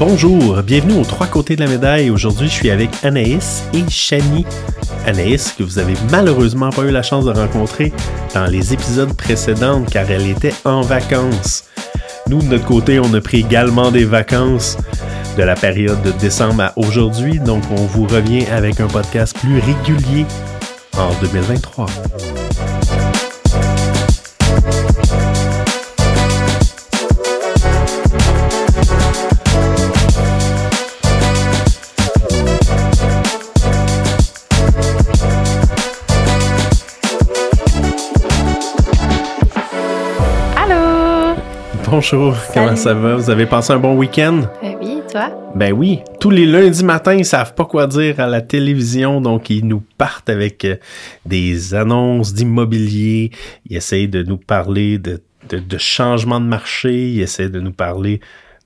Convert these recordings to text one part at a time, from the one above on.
Bonjour, bienvenue aux trois côtés de la médaille. Aujourd'hui, je suis avec Anaïs et Shani. Anaïs, que vous avez malheureusement pas eu la chance de rencontrer dans les épisodes précédents car elle était en vacances. Nous, de notre côté, on a pris également des vacances de la période de décembre à aujourd'hui, donc on vous revient avec un podcast plus régulier en 2023. Bonjour, comment ça va? Vous avez passé un bon week-end? Euh, oui, toi? Ben oui, tous les lundis matins, ils savent pas quoi dire à la télévision, donc ils nous partent avec euh, des annonces d'immobilier, ils essayent de nous parler de, de, de changement de marché, ils essayent de nous parler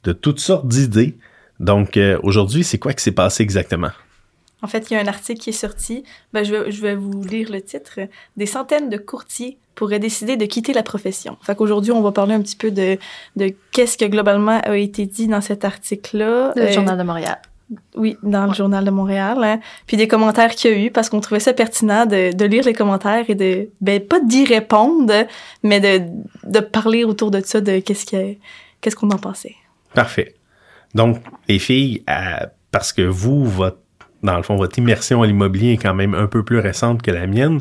de toutes sortes d'idées. Donc euh, aujourd'hui, c'est quoi qui s'est passé exactement? En fait, il y a un article qui est sorti. Ben, je, vais, je vais vous lire le titre. Des centaines de courtiers pourraient décider de quitter la profession. Fait qu'aujourd'hui, on va parler un petit peu de, de qu'est-ce que globalement a été dit dans cet article-là. Le Euh, Journal de Montréal. Oui, dans le Journal de Montréal. hein. Puis des commentaires qu'il y a eu parce qu'on trouvait ça pertinent de, de lire les commentaires et de, ben, pas d'y répondre, mais de, de parler autour de ça, de qu'est-ce que, qu'est-ce qu'on en pensait. Parfait. Donc, les filles, euh, parce que vous, votre, dans le fond, votre immersion à l'immobilier est quand même un peu plus récente que la mienne,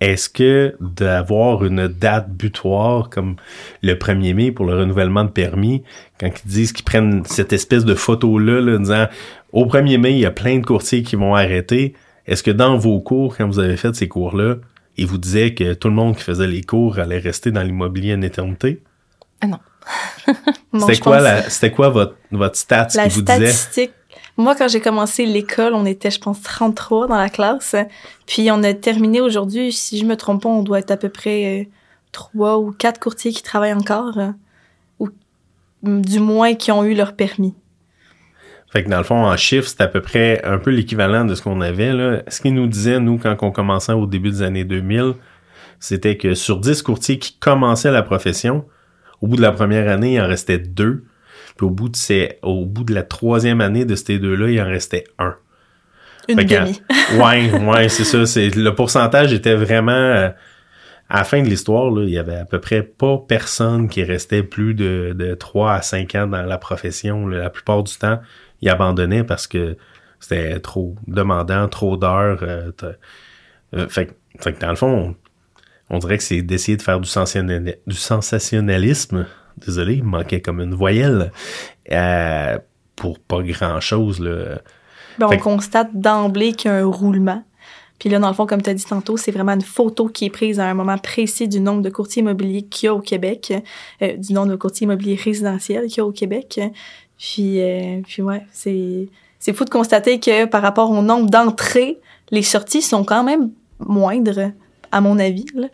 est-ce que d'avoir une date butoir comme le 1er mai pour le renouvellement de permis, quand ils disent qu'ils prennent cette espèce de photo-là, là, en disant au 1er mai, il y a plein de courtiers qui vont arrêter, est-ce que dans vos cours, quand vous avez fait ces cours-là, ils vous disaient que tout le monde qui faisait les cours allait rester dans l'immobilier une éternité? Ah non. Non, C'était quoi, pense- la, c'était quoi votre, votre stats La qui vous disait? statistique. Moi, quand j'ai commencé l'école, on était, je pense, 33 dans la classe. Puis on a terminé aujourd'hui, si je me trompe pas, on doit être à peu près euh, trois ou quatre courtiers qui travaillent encore. euh, ou du moins qui ont eu leur permis. Fait que dans le fond, en chiffres, c'est à peu près un peu l'équivalent de ce qu'on avait. Ce qu'ils nous disaient, nous, quand on commençait au début des années 2000, c'était que sur 10 courtiers qui commençaient la profession, au bout de la première année, il en restait deux. Puis au bout de, ces, au bout de la troisième année de ces deux-là, il en restait un. Une Fait demi. ouais, ouais, c'est ça. C'est, le pourcentage était vraiment... euh, à la fin de l'histoire, là, il y avait à peu près pas personne qui restait plus de, de 3 à 5 ans dans la profession. là. La plupart du temps, ils abandonnaient parce que c'était trop demandant, trop d'heures. euh, euh, fait, que- fait que dans le fond, on, on dirait que c'est d'essayer de faire du sensationnalisme. Désolé, il manquait comme une voyelle. euh, pour pas grand-chose. Ben, on que- constate d'emblée qu'il y a un roulement. Puis là, dans le fond, comme tu as dit tantôt, c'est vraiment une photo qui est prise à un moment précis du nombre de courtiers immobiliers qu'il y a au Québec, euh, du nombre de courtiers immobiliers résidentiels qu'il y a au Québec. Puis, euh, puis ouais, c'est, c'est fou de constater que par rapport au nombre d'entrées, les sorties sont quand même moindres, à mon avis. là.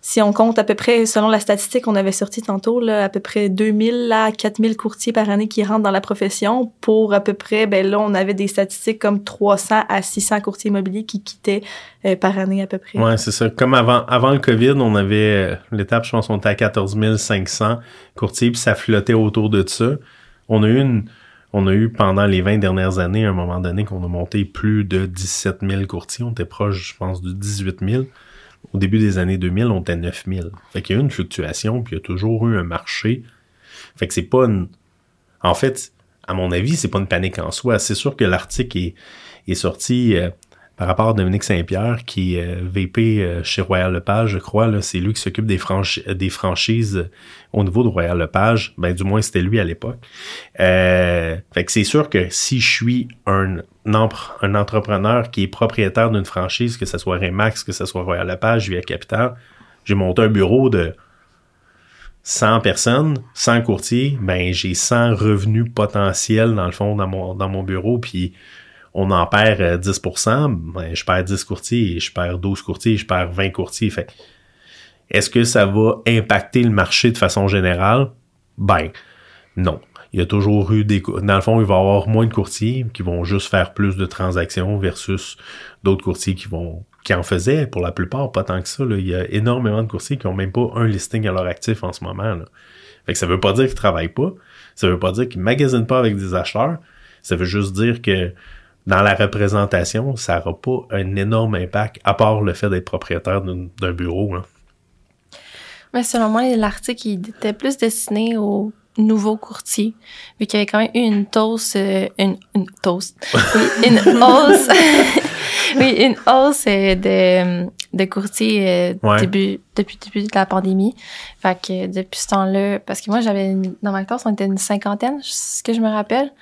Si on compte à peu près, selon la statistique qu'on avait sortie tantôt, là, à peu près 2000 à 4000 courtiers par année qui rentrent dans la profession pour à peu près, ben là, on avait des statistiques comme 300 à 600 courtiers immobiliers qui quittaient euh, par année à peu près. Ouais, c'est ça. Comme avant, avant le COVID, on avait euh, l'étape, je pense, on était à 14 500 courtiers, puis ça flottait autour de ça. On a eu une, on a eu pendant les 20 dernières années, à un moment donné, qu'on a monté plus de 17 000 courtiers. On était proche, je pense, de 18 000. Au début des années 2000, on était 9 000. Fait qu'il y a eu une fluctuation, puis il y a toujours eu un marché. Fait que c'est pas une... En fait, à mon avis, c'est pas une panique en soi. C'est sûr que l'article est, est sorti euh, par rapport à Dominique Saint-Pierre, qui est euh, VP euh, chez Royal Lepage, je crois. C'est lui qui s'occupe des, des franchises euh, au niveau de Royal Lepage. Ben, du moins, c'était lui à l'époque. Euh, fait que c'est sûr que si je suis un, un entrepreneur qui est propriétaire d'une franchise, que ce soit Remax, que ce soit Royal Lepage, Via Capital, j'ai monté un bureau de 100 personnes, 100 courtiers, ben j'ai 100 revenus potentiels dans le fond dans mon, dans mon bureau, puis on en perd euh, 10%, ben je perds 10 courtiers, je perds 12 courtiers, je perds 20 courtiers. Fait est-ce que ça va impacter le marché de façon générale? Ben, non. Il y a toujours eu des... Dans le fond, il va y avoir moins de courtiers qui vont juste faire plus de transactions versus d'autres courtiers qui vont qui en faisaient pour la plupart, pas tant que ça. Il y a énormément de courtiers qui ont même pas un listing à leur actif en ce moment. Fait que ça veut pas dire qu'ils travaillent pas. Ça veut pas dire qu'ils magasinent pas avec des acheteurs. Ça veut juste dire que dans la représentation, ça n'aura pas un énorme impact, à part le fait d'être propriétaire d'un bureau. Là. Mais selon moi, l'article était plus destiné aux nouveaux courtiers, vu qu'il y avait quand même eu une toast, euh, une, une oui, une hausse, oui, une hausse euh, de, de courtiers euh, début, depuis le début de la pandémie. Fait que depuis ce temps-là, parce que moi, j'avais, dans ma classe, on était une cinquantaine, ce que je me rappelle.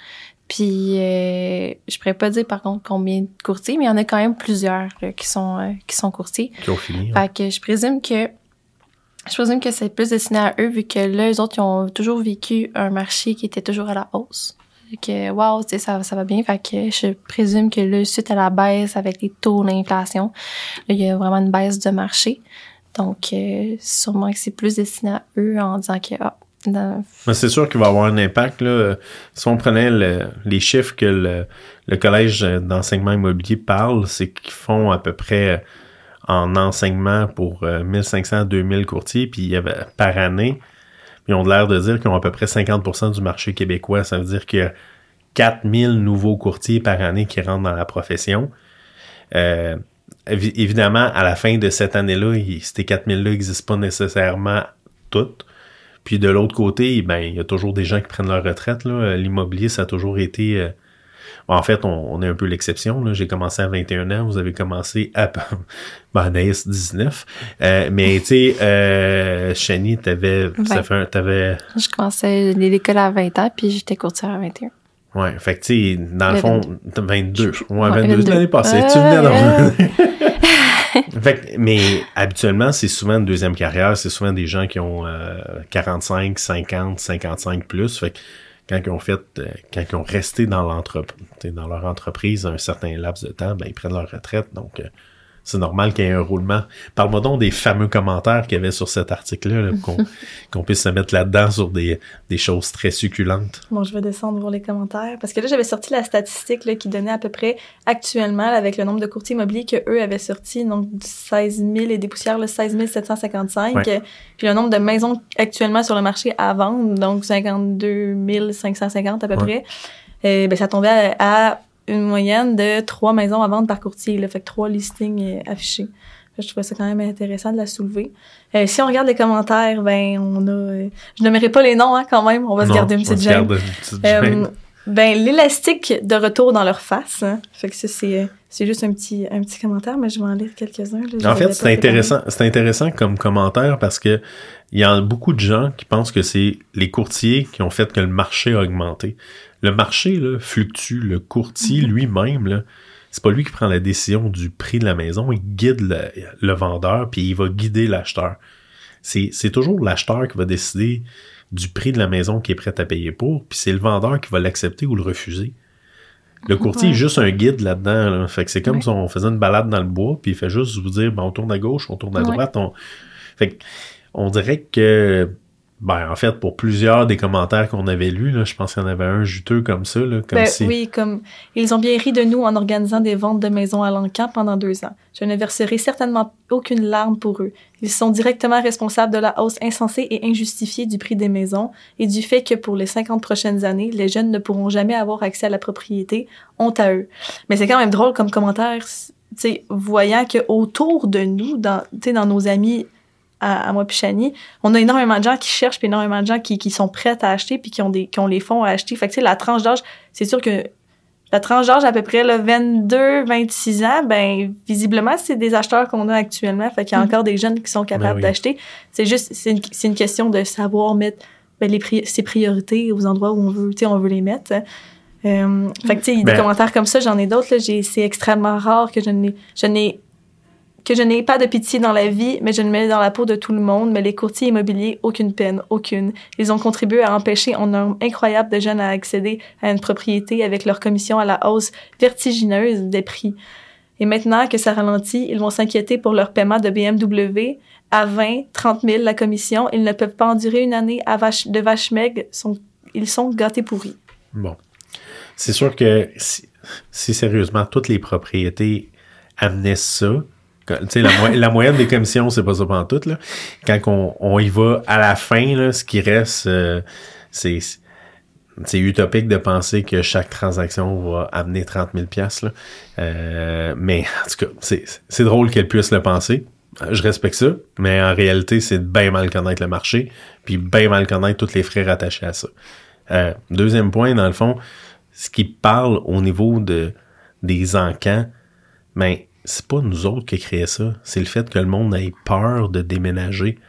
Puis euh, je pourrais pas dire par contre combien de courtiers, mais il y en a quand même plusieurs qui sont qui sont courtiers. Qui ont fini. Fait que je présume que je présume que c'est plus destiné à eux, vu que là, les autres, ils ont toujours vécu un marché qui était toujours à la hausse. Que, wow, tu sais, ça, ça va bien. Fait que je présume que là, suite à la baisse avec les taux d'inflation, là, il y a vraiment une baisse de marché. Donc, euh, sûrement que c'est plus destiné à eux en disant que, ah, c'est sûr qu'il va avoir un impact. Là. Si on prenait les chiffres que le, collège d'enseignement immobilier parle, c'est qu'ils font à peu près en enseignement pour 1500 euh, 2000 courtiers, puis y avait par année, ils ont l'air de dire qu'ils ont à peu près 50% du marché québécois. Ça veut dire qu'il y a 4000 nouveaux courtiers par année qui rentrent dans la profession. Euh, évidemment, à la fin de cette année-là, ces 4000-là n'existent pas nécessairement toutes. Puis de l'autre côté, ben, il y a toujours des gens qui prennent leur retraite. L'immobilier, ça a toujours été euh, en fait, on, est un peu l'exception. J'ai commencé à 21 ans, vous avez commencé à ben, 19. Euh, mais tu sais, euh, Chani, t'avais, ça fait t'avais... Je commençais l'école à 20 ans, puis j'étais courtière à 21. Ouais, fait que tu sais, dans le, fond, 22. Ouais, 22, l'année passée. tu venais dans fait mais habituellement, c'est souvent une deuxième carrière. C'est souvent des gens qui ont 45, 50, 55 plus. Fait que quand ils ont fait, euh, quand ils ont resté dans l'entreprise, dans leur entreprise un certain laps de temps, ben, ils prennent leur retraite. Donc, euh, c'est normal qu'il y ait un roulement. Parle-moi donc des fameux commentaires qu'il y avait sur cet article-là, qu'on puisse se mettre là-dedans sur des, des, choses très succulentes. Bon, je vais descendre voir les commentaires. Parce que là, j'avais sorti la statistique là, qui donnait à peu près actuellement, avec le nombre de courtiers immobiliers qu'eux avaient sorti, donc 16 000 et des poussières, le 16 755. Puis le nombre de maisons actuellement sur le marché à vendre, donc 52 550 à peu près. Et, euh, ben, ça tombait à une moyenne de trois maisons à vendre par courtier. Là, fait que trois listings euh, affichés. Je trouvais ça quand même intéressant de la soulever. Euh, si on regarde les commentaires, ben on a. Euh, je nommerai pas les noms hein, quand même. On va se garder une petite gêne. Euh, ben l'élastique de retour dans leur face. Hein. Fait que ça c'est c'est juste un petit un petit commentaire, mais je vais en lire quelques-uns. En fait, c'est intéressant. C'est intéressant comme commentaire parce que il y a beaucoup de gens qui pensent que c'est les courtiers qui ont fait que le marché a augmenté le marché là, fluctue. Le courtier mhm. lui-même, là, c'est pas lui qui prend la décision du prix de la maison. Il guide le, vendeur, puis il va guider l'acheteur. C'est, toujours l'acheteur qui va décider du prix de la maison qu'il est prêt à payer pour, puis c'est le vendeur qui va l'accepter ou le refuser. Le courtier est juste un guide là-dedans. Fait que c'est comme si on faisait une balade dans le bois, puis il fait juste vous dire, ben, on tourne à gauche, on tourne à droite. On... Fait on dirait que ben, en fait, pour plusieurs des commentaires qu'on avait lus, là, je pense qu'il y en avait un juteux comme ça. Là, comme ben, Oui, comme ils ont bien ri de nous en organisant des ventes de maisons à l'encan pendant deux ans. Je ne verserai certainement aucune larme pour eux. Ils sont directement responsables de la hausse insensée et injustifiée du prix des maisons et du fait que pour les 50 prochaines années, les jeunes ne pourront jamais avoir accès à la propriété. Honte à eux. Mais c'est quand même drôle comme commentaire, tu sais, voyant que autour de nous, dans, dans nos amis à, moi puis Chani, on a énormément de gens qui cherchent puis énormément de gens qui, qui sont prêts à acheter puis qui ont des qui ont les fonds à acheter. Fait que tu sais la tranche d'âge, c'est sûr que la tranche d'âge à peu près le 22 26 ans, ben visiblement c'est des acheteurs qu'on a actuellement, fait qu'il y a mm-hmm. encore des jeunes qui sont capables ben d'acheter. C'est juste c'est une, une question de savoir mettre ben, les ses priorités aux endroits où on veut, tu sais on veut les mettre. Euh, fait que tu sais des ben commentaires comme ça, j'en ai d'autres là, c'est extrêmement rare que je n'ai je n'ai que je n'ai pas de pitié dans la vie, mais je me mets dans la peau de tout le monde. Mais les courtiers immobiliers, aucune peine, aucune. Ils ont contribué à empêcher un nombre incroyable de jeunes à accéder à une propriété avec leur commission à la hausse vertigineuse des prix. Et maintenant que ça ralentit, ils vont s'inquiéter pour leur paiement de BMW à 20, 30 000 la commission. Ils ne peuvent pas endurer une année de vache maigre. Sont, ils sont gâtés pourris. Bon. C'est sûr que si, si, sérieusement toutes les propriétés amenaient ça, la, mo- la moyenne des commissions, c'est pas ça pendant tout, là. Quand on, on y va à la fin, là, ce qui reste, euh, c'est, c'est utopique de penser que chaque transaction va amener 30 000 pièces là. Euh, mais en tout cas, c'est, drôle qu'elle puisse le penser. Je respecte ça, mais en réalité, c'est bien mal connaître le marché, puis bien mal connaître tous les frais rattachés à ça. Euh, deuxième point, dans le fond, ce qui parle au niveau de des encans, ben, c'est pas nous autres qui créé ça. C'est le fait que le monde ait peur de déménager. Tu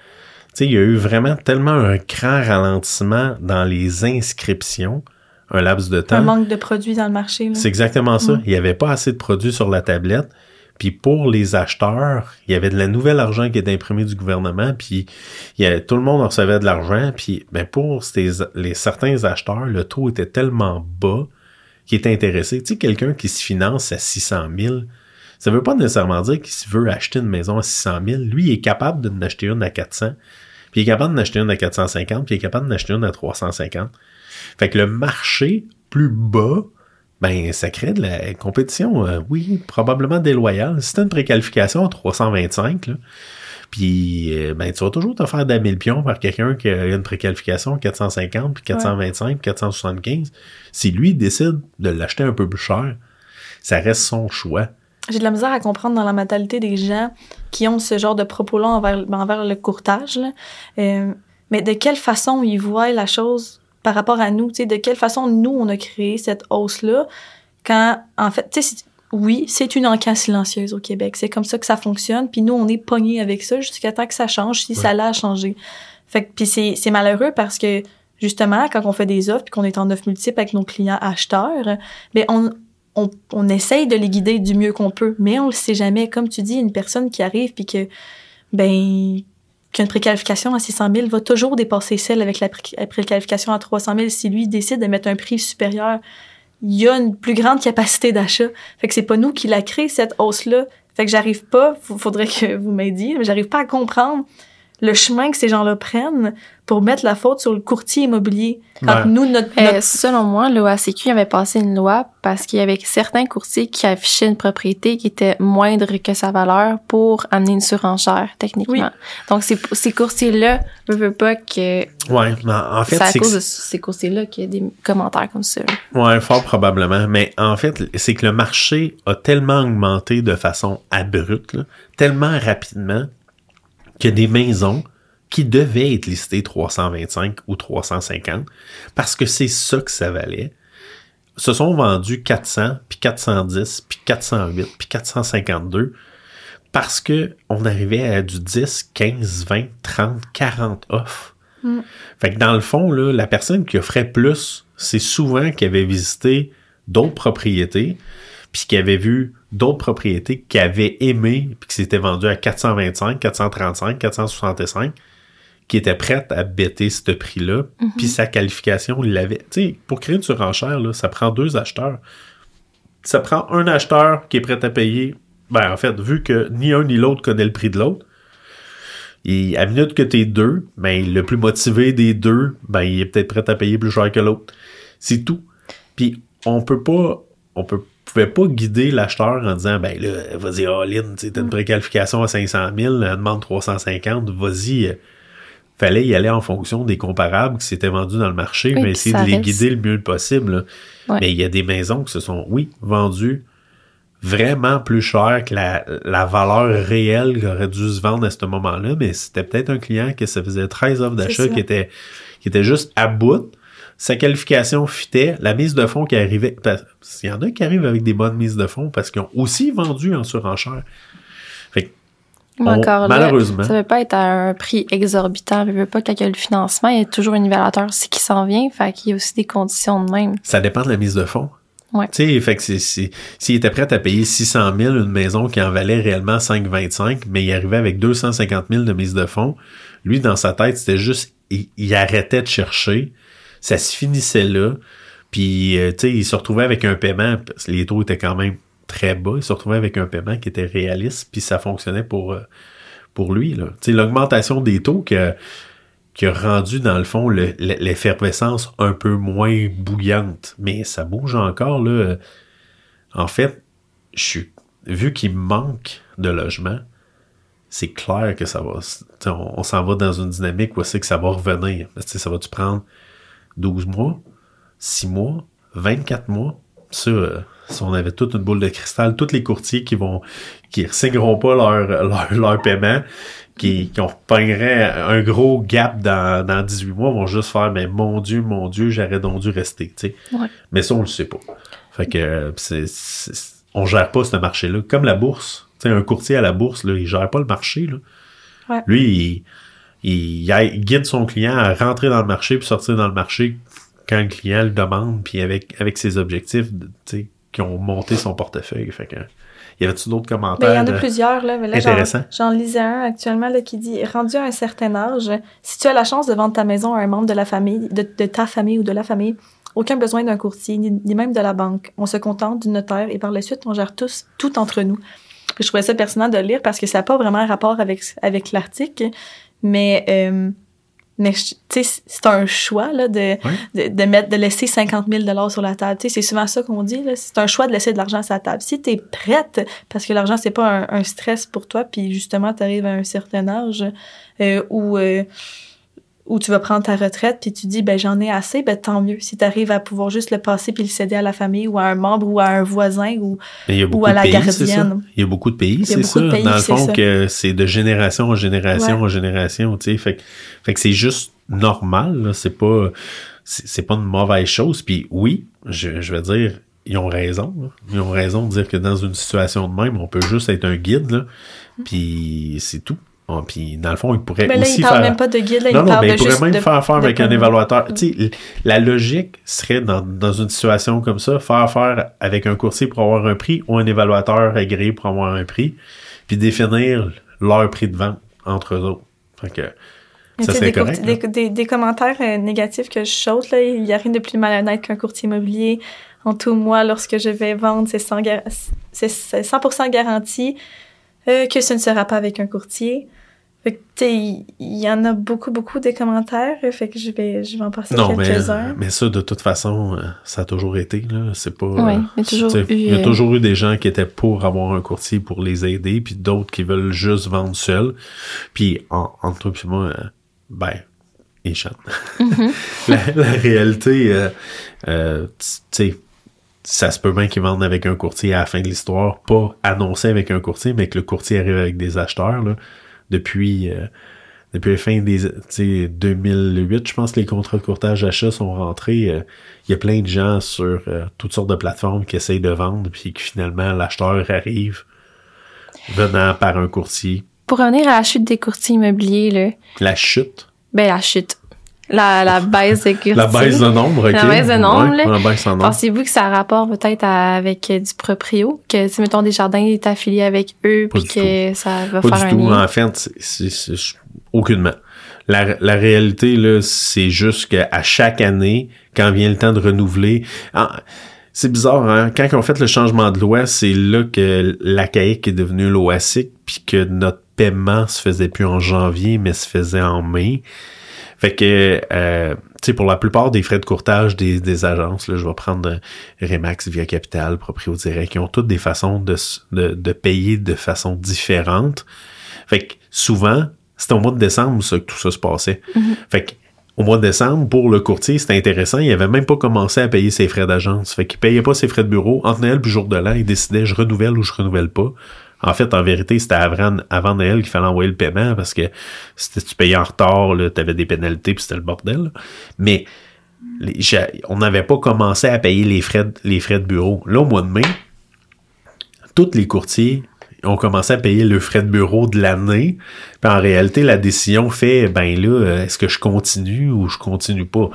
sais, il y a eu vraiment tellement un grand ralentissement dans les inscriptions, un laps de Un temps. manque de produits dans le marché. C'est exactement ça. Il n'y avait pas assez de produits sur la tablette. Puis pour les acheteurs, il y avait de la nouvelle argent qui était imprimé du gouvernement, puis il y avait- tout le monde recevait de l'argent, puis ben pour ces- les certains acheteurs, le taux était tellement bas qu'ils étaient intéressés. Tu sais, quelqu'un qui se finance à 600 000, ça veut pas nécessairement dire qu'il veut acheter une maison à 600 000. Lui, il est capable de acheter une à 400, puis il est capable d'en acheter une à 450, puis il est capable d'en acheter une à 350. Fait que le marché plus bas, ben, ça crée de la compétition, euh, oui, probablement déloyale. Si t'as une préqualification à 325, là, puis euh, ben, tu vas toujours te faire d'un mille pions par quelqu'un qui a une préqualification à 450, puis 425, puis 475. Si lui décide de l'acheter un peu plus cher, ça reste son choix. J'ai de la misère à comprendre dans la mentalité des gens qui ont ce genre de propos-là envers, envers le courtage. là. Euh, mais de quelle façon ils voient la chose par rapport à nous? tu sais, De quelle façon nous, on a créé cette hausse-là quand, en fait, tu sais, c'est- oui, c'est une encan silencieuse au Québec. C'est comme ça que ça fonctionne. Puis nous, on est pognés avec ça jusqu'à temps que ça change, si ça l'a changé. Fait que, puis c'est, c'est malheureux parce que, justement, quand on fait des offres puis qu'on est en offre multiple avec nos clients acheteurs, mais on, on, essaye de les guider du mieux qu'on peut, mais on le sait jamais. Comme tu dis, une personne qui arrive puis que, ben, qu'une préqualification à 600 000 va toujours dépasser celle avec la, pré- la préqualification à 300 000 si lui décide de mettre un prix supérieur. Il y a une plus grande capacité d'achat. Fait que c'est pas nous qui la créé, cette hausse-là. Fait que j'arrive pas, faudrait que vous m'aidiez, mais j'arrive pas à comprendre le chemin que ces gens-là prennent pour mettre la faute sur le courtier immobilier. Quand Ouais. nous, notre, Euh, notre selon moi, l'OACQ avait passé une loi parce qu'il y avait certains courtiers qui affichaient une propriété qui était moindre que sa valeur pour amener une surenchère, techniquement. Oui. Donc, ces, ces courtiers-là ne veulent pas que Ouais, mais en fait, c'est à que cause de ces courtiers-là qu'il y a des commentaires comme ça. Ouais, fort probablement. Mais en fait, c'est que le marché a tellement augmenté de façon abrupte, là, tellement rapidement, que des maisons qui devaient être listées 325 ou 350, parce que c'est ça que ça valait, se sont vendus 400, puis 410, puis 408, puis 452, parce que on arrivait à du 10, 15, 20, 30, 40 offres. Mm. Fait que dans le fond, là, la personne qui offrait plus, c'est souvent qui avait visité d'autres propriétés, puis qui avait vu d'autres propriétés qui avaient aimé, puis qui s'étaient vendues à 425, 435, 465, qui étaient prêtes à bêter ce prix-là, puis sa qualification, il l'avait. Tu sais, pour créer une surenchère, là, ça prend deux acheteurs. Ça prend un acheteur qui est prêt à payer. Ben, en fait, vu que ni un ni l'autre connaît le prix de l'autre, et à minute que t'es deux, ben, le plus motivé des deux, ben, il est peut-être prêt à payer plus cher que l'autre. C'est tout. Puis, on peut pas, on peut, pouvait pas guider l'acheteur en disant, ben, là, vas-y, all-in, t'as une préqualification à 500 000, elle demande 350, vas-y. Fallait y aller en fonction des comparables qui s'étaient vendus dans le marché, Oui, mais essayer de les reste- guider le mieux possible. là. Ouais. Mais il y a des maisons qui se sont, oui, vendues vraiment plus cher que la, la valeur réelle qui aurait dû se vendre à ce moment-là, mais c'était peut-être un client que ça faisait 13 offres d'achat qui était, qui était juste à bout. Sa qualification fitait, la mise de fonds qui arrivait, il y en a qui arrivent avec des bonnes mises de fonds parce qu'ils ont aussi vendu en surenchère. Fait que, Mais on- encore là, malheureusement, ça veut pas être à un prix exorbitant. Je veux pas que le financement, il y a toujours un nivelateur aussi qui s'en vient. Fait qu'il y a aussi des conditions de même. ça dépend de la mise de fonds. Ouais. Tu sais, fait que c'est, c'est- s'il était prêt à payer 600 000 une maison qui en valait réellement 5,25, mais il arrivait avec 250 000 de mise de fonds, lui, dans sa tête, c'était juste, il, il arrêtait de chercher, ça se finissait là, puis, euh, tu sais, il se retrouvait avec un paiement, parce que les taux étaient quand même très bas, il se retrouvait avec un paiement qui était réaliste, puis ça fonctionnait pour, euh, pour lui. Tu sais, l'augmentation des taux qui a rendu, dans le fond, le- le- l'effervescence un peu moins bouillante. Mais ça bouge encore, là. En fait, vu qu'il manque de logements, c'est clair que ça va. On, s'en va dans une dynamique où c'est que ça va revenir. T'sais, ça va-tu prendre 12 mois, 6 mois, 24 mois? Ça, euh, si on avait toute une boule de cristal, tous les courtiers qui vont qui ne signeront pas leur, leur, leur paiement, qui, qui ont un gros gap dans, dans 18 mois, vont juste faire Mais mon Dieu, mon Dieu, j'aurais donc dû rester. tu sais. Ouais. Mais ça, on le sait pas. Fait que euh, c'est, c'est- on gère pas ce marché-là. Comme la bourse. Tu sais, un courtier à la bourse, là, il gère pas le marché. Là. Ouais. Lui, il, il, il guide son client à rentrer dans le marché puis sortir dans le marché quand le client le demande, puis avec, avec ses objectifs qui ont monté son portefeuille. Fait que, y avait-tu d'autres commentaires? Ben, il y en a de- plusieurs, là. Mais là, j'en- Intéressant. J'en lisais un actuellement là, qui dit Rendu à un certain âge, si tu as la chance de vendre ta maison à un membre de la famille, de, de ta famille ou de la famille, aucun besoin d'un courtier, ni, ni même de la banque. On se contente du notaire et par la suite, on gère tous, tout entre nous. Je trouvais ça pertinent de le lire parce que ça n'a pas vraiment un rapport avec, avec l'article, mais, euh, mais je- tu sais, c'est un choix là, de, de, de mettre, de laisser 50 000 sur la table. Tu sais, c'est souvent ça qu'on dit. là. C'est un choix de laisser de l'argent sur la table. Si tu es prête, parce que l'argent, c'est pas un, un stress pour toi, puis justement, tu arrives à un certain âge euh, où, euh, où tu vas prendre ta retraite, puis tu dis, ben j'en ai assez, ben tant mieux. Si tu arrives à pouvoir juste le passer puis le céder à la famille ou à un membre ou à un voisin ou beaucoup à la pays, gardienne. Il y a beaucoup de pays, c'est ça. de pays, Dans le fond, ça. que c'est de génération en génération Ouais. en génération, tu sais. Fait, que- fait que c'est juste normal. C'est pas, c'est c'est pas une mauvaise chose. Puis oui, je, je vais dire, ils ont raison. là. Ils ont raison de dire que dans une situation de même, on peut juste être un guide, là. Puis c'est tout. Bon, puis dans le fond, ils pourraient Mais là, aussi il parle faire... même pas de guide, là, non, il non, parle mais il pourrait même de- faire affaire de avec un évaluateur. Tu sais, la logique serait dans, dans une situation comme ça, faire affaire avec un courtier pour avoir un prix ou un évaluateur agréé pour avoir un prix, puis définir leur prix de vente entre eux autres. Fait que Mais ça serait des, correct. des, des, des commentaires euh, négatifs que je saute, là, il y a rien de plus malhonnête qu'un courtier immobilier. En tout, moi, lorsque je vais vendre, c'est 100, gar- c'est c'est 100% garanti euh, que ce ne sera pas avec un courtier. Fait que, il y en a beaucoup, beaucoup des commentaires. euh, Fait que je vais, je vais en passer Non, mais, quelques-uns. mais ça, de toute façon, euh, ça a toujours été. là. C'est pas. Oui, euh, il y a eu, il y a toujours eu des gens qui étaient pour avoir un courtier pour les aider, puis d'autres qui veulent juste vendre seuls. Puis en, entre toi et moi, euh, ben, ils chantent. Mhm. la, la réalité, euh, euh, tu sais, ça se peut bien qu'ils vendent avec un courtier à la fin de l'histoire, pas annoncé avec un courtier, mais que le courtier arrive avec des acheteurs. Là, depuis, euh, depuis la fin des tu sais, 2008, je pense que les contrats de courtage d'achat sont rentrés. euh, Il y a plein de gens sur euh, toutes sortes de plateformes qui essayent de vendre, puis que finalement l'acheteur arrive venant par un courtier. Pour revenir à la chute des courtiers immobiliers, là, La chute, ben la chute. La, la baisse des courtiers. la baisse de nombre, ok. La baisse de nombre, Ouais, là. la baisse de nombre. Pensez-vous que ça a rapport peut-être avec euh, du proprio? Que si, mettons, Desjardins est affilié avec eux, puis que ça va Pas faire du un tout. lien? En fait, c'est- aucunement. La, la réalité, là, c'est juste qu'à chaque année, quand vient le temps de renouveler, ah, c'est bizarre, hein? Quand ont fait le changement de loi, c'est là que la CAIC est devenue l'OASIC, puis que notre paiement se faisait plus en janvier, mais se faisait en mai. Fait que, euh, tu sais, pour la plupart des frais de courtage des, des agences, là, je vais prendre euh, Remax, Via Capital, Proprio Direct, qui ont toutes des façons de, de, de payer de façon différente. Fait que souvent, c'était au mois de décembre ça, que tout ça se passait. Fait que au mois de décembre, pour le courtier, c'était intéressant. Il avait même pas commencé à payer ses frais d'agence. Fait qu'il payait pas ses frais de bureau. Entre Noël et jour de l'an, il décidait je renouvelle ou je renouvelle pas. En fait, en vérité, c'était avant, avant Noël qu'il fallait envoyer le paiement parce que si tu payais en retard, tu avais des pénalités puis c'était le bordel. Mais on n'avait pas commencé à payer les frais, les frais de bureau. Là, au mois de mai, tous les courtiers ont commencé à payer le frais de bureau de l'année. Puis en réalité, la décision fait, ben là, euh, est-ce que je continue ou je continue pas?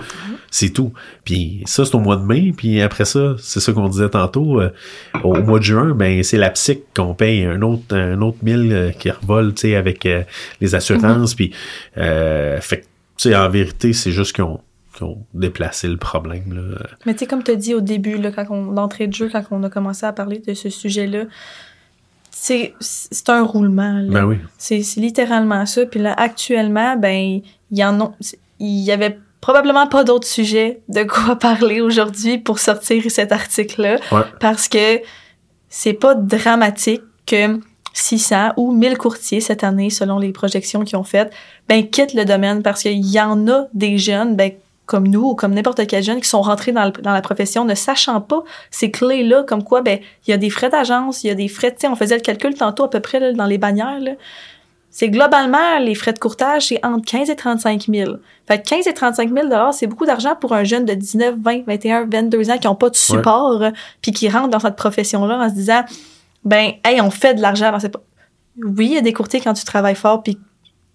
C'est tout. Puis ça, c'est au mois de mai. Puis après ça, c'est ça qu'on disait tantôt. euh, au mois de juin, ben c'est la psych qu'on paye un autre, un autre mille euh, qui revole, tu sais, avec euh, les assurances. Puis, euh, fait que, tu sais, en vérité, c'est juste qu'ils ont, qu'ils ont déplacé le problème, là. Mais tu sais, comme tu as dit au début, là, quand on, d'entrée de jeu, quand on a commencé à parler de ce sujet-là, c'est, c'est un roulement. Là. Ben oui. C'est, c'est littéralement ça. Puis là, actuellement, ben, il y en a, il y avait probablement pas d'autres sujets de quoi parler aujourd'hui pour sortir cet article-là. Ouais. Parce que c'est pas dramatique que 600 ou 1000 courtiers cette année, selon les projections qu'ils ont faites, ben, quittent le domaine parce qu'il y en a des jeunes, ben, comme nous ou comme n'importe quel jeune qui sont rentrés dans, le- dans la profession ne sachant pas ces clés-là, comme quoi, ben, il y a des frais d'agence, il y a des frais, tu sais, on faisait le calcul tantôt à peu près là, dans les bannières, là. C'est globalement, les frais de courtage, c'est entre 15 et 35 000. Fait que 15 et 35 000 c'est beaucoup d'argent pour un jeune de 19, 20, 21, 22 ans qui n'ont pas de support, euh, puis qui rentrent dans cette profession-là en se disant, ben, hey, on fait de l'argent dans cette... Oui, il y a des courtiers quand tu travailles fort, puis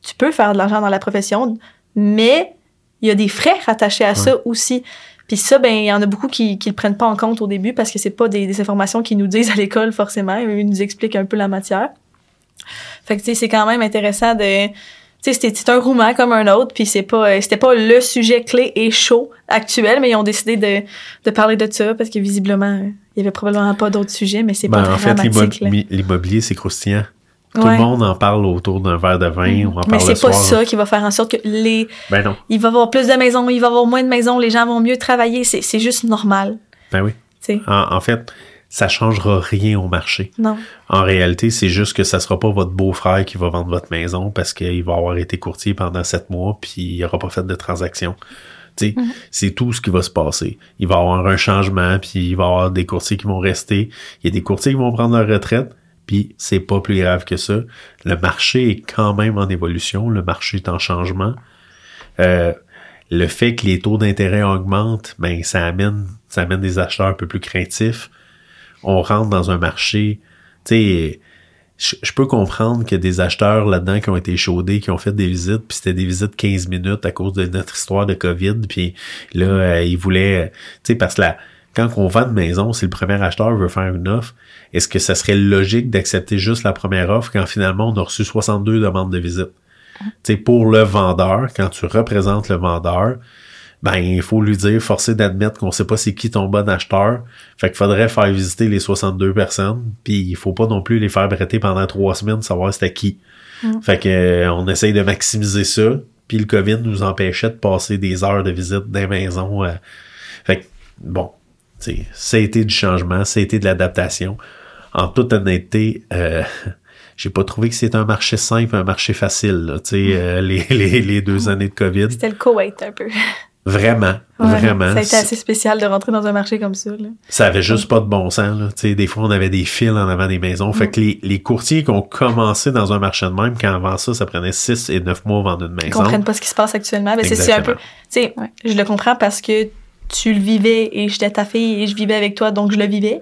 tu peux faire de l'argent dans la profession, mais il y a des frais rattachés à ça aussi. Puis ça, ben, il y en a beaucoup qui, qui le prennent pas en compte au début parce que c'est pas des, des informations qu'ils nous disent à l'école forcément. Ils nous expliquent un peu la matière. Fait que, tu sais, c'est quand même intéressant de... Tu sais, c'était- c'est un roulement comme un autre, puis c'est pas, euh, c'était pas le sujet clé et chaud actuel, mais ils ont décidé de, de parler de ça parce que visiblement, euh, il y avait probablement pas d'autres sujets, mais c'est Ben, pas en fait, l'immobilier, c'est croustillant. Tout Ouais. le monde en parle autour d'un verre de vin, on en Mais parle c'est pas soir. ça qui va faire en sorte que les, Ben non. il va y avoir plus de maisons, il va y avoir moins de maisons, les gens vont mieux travailler, c'est, c'est juste normal, Ben oui. En, en fait, ça changera rien au marché. Non. En réalité, c'est juste que ça sera pas votre beau-frère qui va vendre votre maison parce qu'il va avoir été courtier pendant sept mois puis il aura pas fait de transaction. Sais, c'est tout ce qui va se passer. Il va y avoir un changement puis il va y avoir des courtiers qui vont rester. Il y a des courtiers qui vont prendre leur retraite puis c'est pas plus grave que ça. Le marché est quand même en évolution. Le marché est en changement. Euh, le fait que les taux d'intérêt augmentent, ben ça amène, ça amène des acheteurs un peu plus craintifs. On rentre dans un marché, tu sais, je, peux comprendre a des acheteurs là-dedans qui ont été chaudés, qui ont fait des visites, puis c'était des visites 15 minutes à cause de notre histoire de COVID, puis là, euh, ils voulaient, tu sais, parce que là, quand on vend une maison, si le premier acheteur veut faire une offre, est-ce que ça serait logique d'accepter juste la première offre quand finalement on a reçu 62 demandes de visite? Tu sais, pour le vendeur, quand tu représentes le vendeur, ben, il faut lui dire, forcer d'admettre qu'on sait pas c'est qui ton bon acheteur. Fait qu'il faudrait faire visiter les 62 personnes, puis il faut pas non plus les faire bretter pendant trois semaines, savoir c'était qui. Fait que, euh, on essaye de maximiser ça, puis le COVID nous empêchait de passer des heures de visite des maisons. euh. fait que, bon, ça a été du changement, ça a été de l'adaptation. En toute honnêteté, euh, j'ai pas trouvé que c'était un marché simple, un marché facile, là, sais, euh, les, les, les deux années de COVID. C'était le Koweït un peu. Vraiment, Ouais, vraiment. Ça a été assez spécial de rentrer dans un marché comme ça. Là. Ça avait juste pas de bon sens. Là. Des fois, on avait des fils en avant des maisons. Mm. Fait que les, les courtiers qui ont commencé dans un marché de même, quand avant ça, ça prenait 6 et 9 mois vendre une Ils maison. comprennent pas ce qui se passe actuellement. Mais c'est un peu. Ouais. je le comprends parce que tu le vivais et j'étais ta fille et je vivais avec toi, donc je le vivais.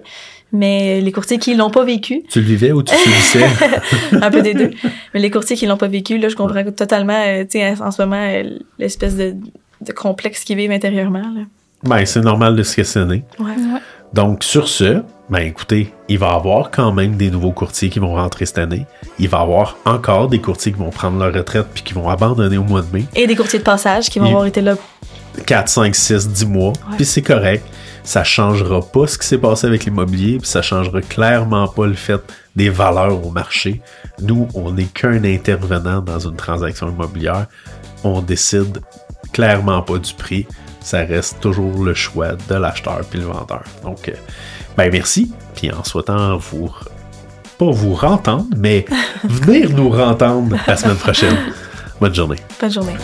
Mais les courtiers qui l'ont pas vécu, Tu le vivais ou tu subissais? un peu des deux. Mais les courtiers qui l'ont pas vécu, là, je comprends totalement, euh, tu sais, en ce moment, euh, l'espèce de, de complexe qu'ils vivent intérieurement. Là. ben, c'est normal de se questionner. Ouais. Ouais. Donc, sur ce, ben écoutez, il va y avoir quand même des nouveaux courtiers qui vont rentrer cette année. Il va y avoir encore des courtiers qui vont prendre leur retraite puis qui vont abandonner au mois de mai. Et des courtiers de passage qui vont Il- avoir été là. 4, 5, 6, 10 mois. Puis c'est correct. Ça changera pas ce qui s'est passé avec l'immobilier, puis ça changera clairement pas le fait des valeurs au marché. Nous, on n'est qu'un intervenant dans une transaction immobilière. On décide clairement pas du prix. Ça reste toujours le choix de l'acheteur puis le vendeur. Donc, euh, ben merci. Puis en souhaitant vous, pas vous rentendre, mais venir nous rentendre la semaine prochaine. Bonne journée. Bonne journée.